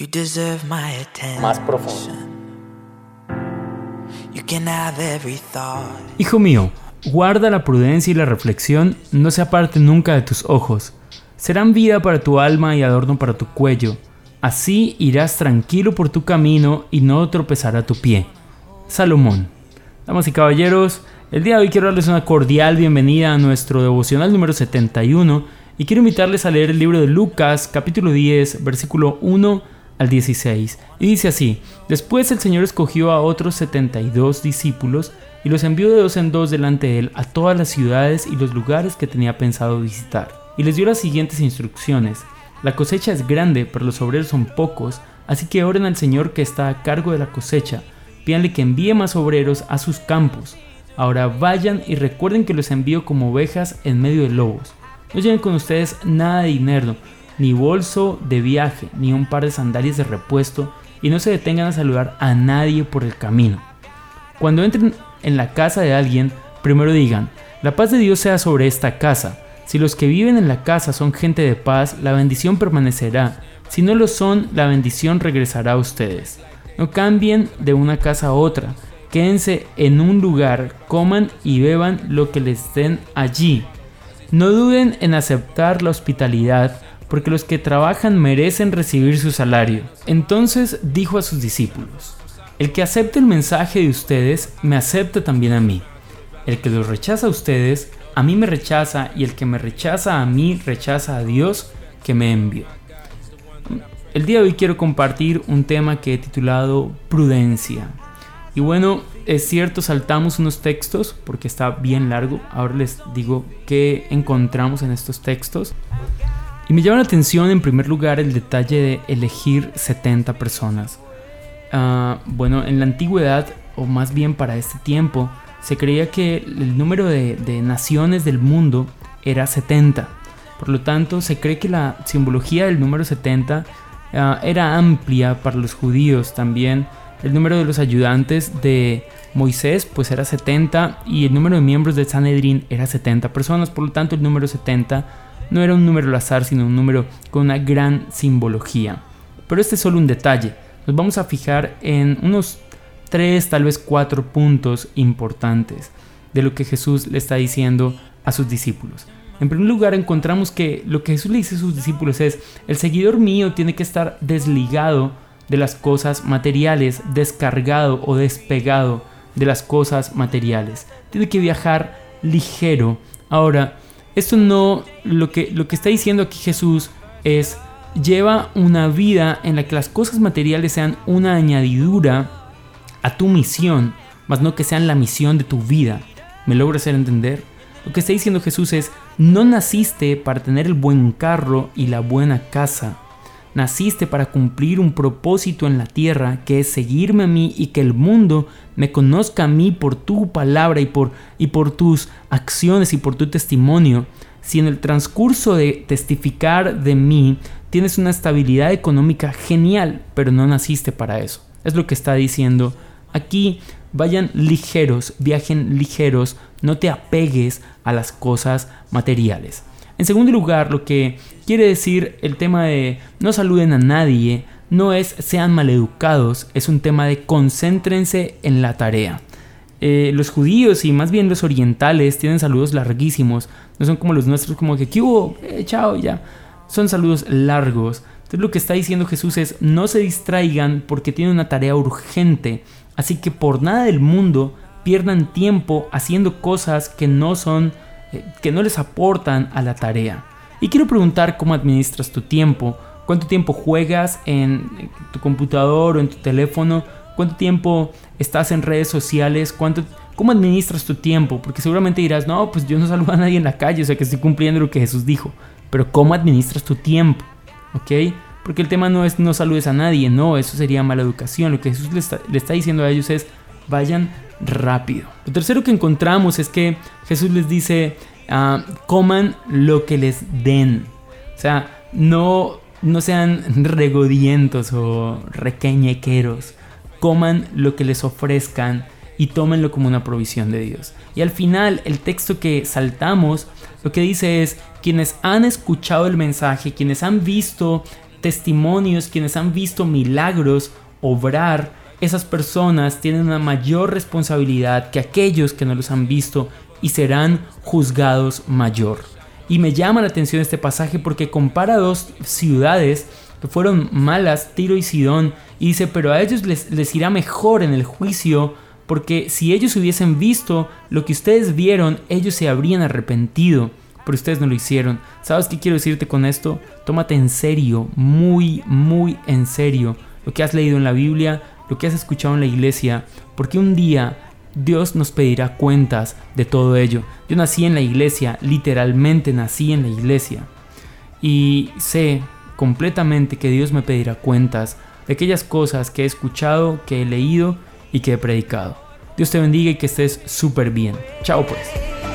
You deserve my attention. más profundo. You can have every thought. Hijo mío, guarda la prudencia y la reflexión, no se aparte nunca de tus ojos. Serán vida para tu alma y adorno para tu cuello. Así irás tranquilo por tu camino y no tropezará tu pie. Salomón. Damas y caballeros, el día de hoy quiero darles una cordial bienvenida a nuestro devocional número 71 y quiero invitarles a leer el libro de Lucas capítulo 10 versículo 1 al 16. Y dice así, después el Señor escogió a otros 72 discípulos y los envió de dos en dos delante de él a todas las ciudades y los lugares que tenía pensado visitar. Y les dio las siguientes instrucciones. La cosecha es grande, pero los obreros son pocos, así que oren al Señor que está a cargo de la cosecha. Pídanle que envíe más obreros a sus campos. Ahora vayan y recuerden que los envío como ovejas en medio de lobos. No lleven con ustedes nada de dinero, ni bolso de viaje, ni un par de sandalias de repuesto, y no se detengan a saludar a nadie por el camino. Cuando entren en la casa de alguien, primero digan, la paz de Dios sea sobre esta casa. Si los que viven en la casa son gente de paz, la bendición permanecerá. Si no lo son, la bendición regresará a ustedes. No cambien de una casa a otra. Quédense en un lugar, coman y beban lo que les den allí. No duden en aceptar la hospitalidad, porque los que trabajan merecen recibir su salario. Entonces dijo a sus discípulos, el que acepte el mensaje de ustedes, me acepta también a mí. El que los rechaza a ustedes, a mí me rechaza, y el que me rechaza a mí, rechaza a Dios que me envió. El día de hoy quiero compartir un tema que he titulado Prudencia. Y bueno, es cierto, saltamos unos textos porque está bien largo. Ahora les digo qué encontramos en estos textos. Y me llama la atención en primer lugar el detalle de elegir 70 personas. Uh, bueno, en la antigüedad, o más bien para este tiempo, se creía que el número de, naciones del mundo era 70. Por lo tanto, se cree que la simbología del número 70 uh, era amplia para los judíos también. El número de los ayudantes de Moisés pues era 70 y el número de miembros de Sanedrín era 70 personas. Por lo tanto, el número 70 no era un número al azar, sino un número con una gran simbología. Pero este es solo un detalle. Nos vamos a fijar en unos tres, tal vez cuatro puntos importantes de lo que Jesús le está diciendo a sus discípulos. En primer lugar, encontramos que lo que Jesús le dice a sus discípulos es, el seguidor mío tiene que estar desligado de las cosas materiales, descargado o despegado de las cosas materiales. Tiene que viajar ligero. Ahora, esto no, lo que, lo que está diciendo aquí Jesús es, lleva una vida en la que las cosas materiales sean una añadidura a tu misión, más no que sean la misión de tu vida. ¿Me logra hacer entender? Lo que está diciendo Jesús es, no naciste para tener el buen carro y la buena casa. Naciste para cumplir un propósito en la tierra, que es seguirme a mí y que el mundo me conozca a mí por tu palabra y por, y por tus acciones y por tu testimonio. Si en el transcurso de testificar de mí tienes una estabilidad económica genial, pero no naciste para eso. Es lo que está diciendo aquí. Vayan ligeros, viajen ligeros, no te apegues a las cosas materiales. En segundo lugar, lo que quiere decir el tema de no saluden a nadie, no es sean maleducados, es un tema de concéntrense en la tarea. Eh, los judíos y más bien los orientales tienen saludos larguísimos, no son como los nuestros como que ¿qué hubo? Eh, chao, ya. Son saludos largos. Entonces lo que está diciendo Jesús es no se distraigan porque tienen una tarea urgente, así que por nada del mundo pierdan tiempo haciendo cosas que no son eh, que no les aportan a la tarea. Y quiero preguntar cómo administras tu tiempo, cuánto tiempo juegas en tu computador o en tu teléfono, cuánto tiempo estás en redes sociales, cuánto, cómo administras tu tiempo, porque seguramente dirás, no, pues yo no saludo a nadie en la calle, o sea que estoy cumpliendo lo que Jesús dijo, pero cómo administras tu tiempo, ¿ok? Porque el tema no es no saludes a nadie, no, eso sería mala educación, lo que Jesús le está, está diciendo a ellos es, vayan rápido. Lo tercero que encontramos es que Jesús les dice, ah, coman lo que les den. O sea, no, no sean regodientos o requeñequeros. Coman lo que les ofrezcan y tómenlo como una provisión de Dios. Y al final, el texto que saltamos, lo que dice es, quienes han escuchado el mensaje, quienes han visto testimonios, quienes han visto milagros obrar, esas personas tienen una mayor responsabilidad que aquellos que no los han visto y serán juzgados mayor. Y me llama la atención este pasaje porque compara dos ciudades que fueron malas, Tiro y Sidón, y dice, pero a ellos les, irá mejor en el juicio, porque si ellos hubiesen visto lo que ustedes vieron, ellos se habrían arrepentido, pero ustedes no lo hicieron. ¿Sabes qué quiero decirte con esto? Tómate en serio, muy, muy en serio, lo que has leído en la Biblia, lo que has escuchado en la iglesia, porque un día Dios nos pedirá cuentas de todo ello. Yo nací en la iglesia, literalmente nací en la iglesia. Y sé completamente que Dios me pedirá cuentas de aquellas cosas que he escuchado, que he leído y que he predicado. Dios te bendiga y que estés súper bien. Chao pues.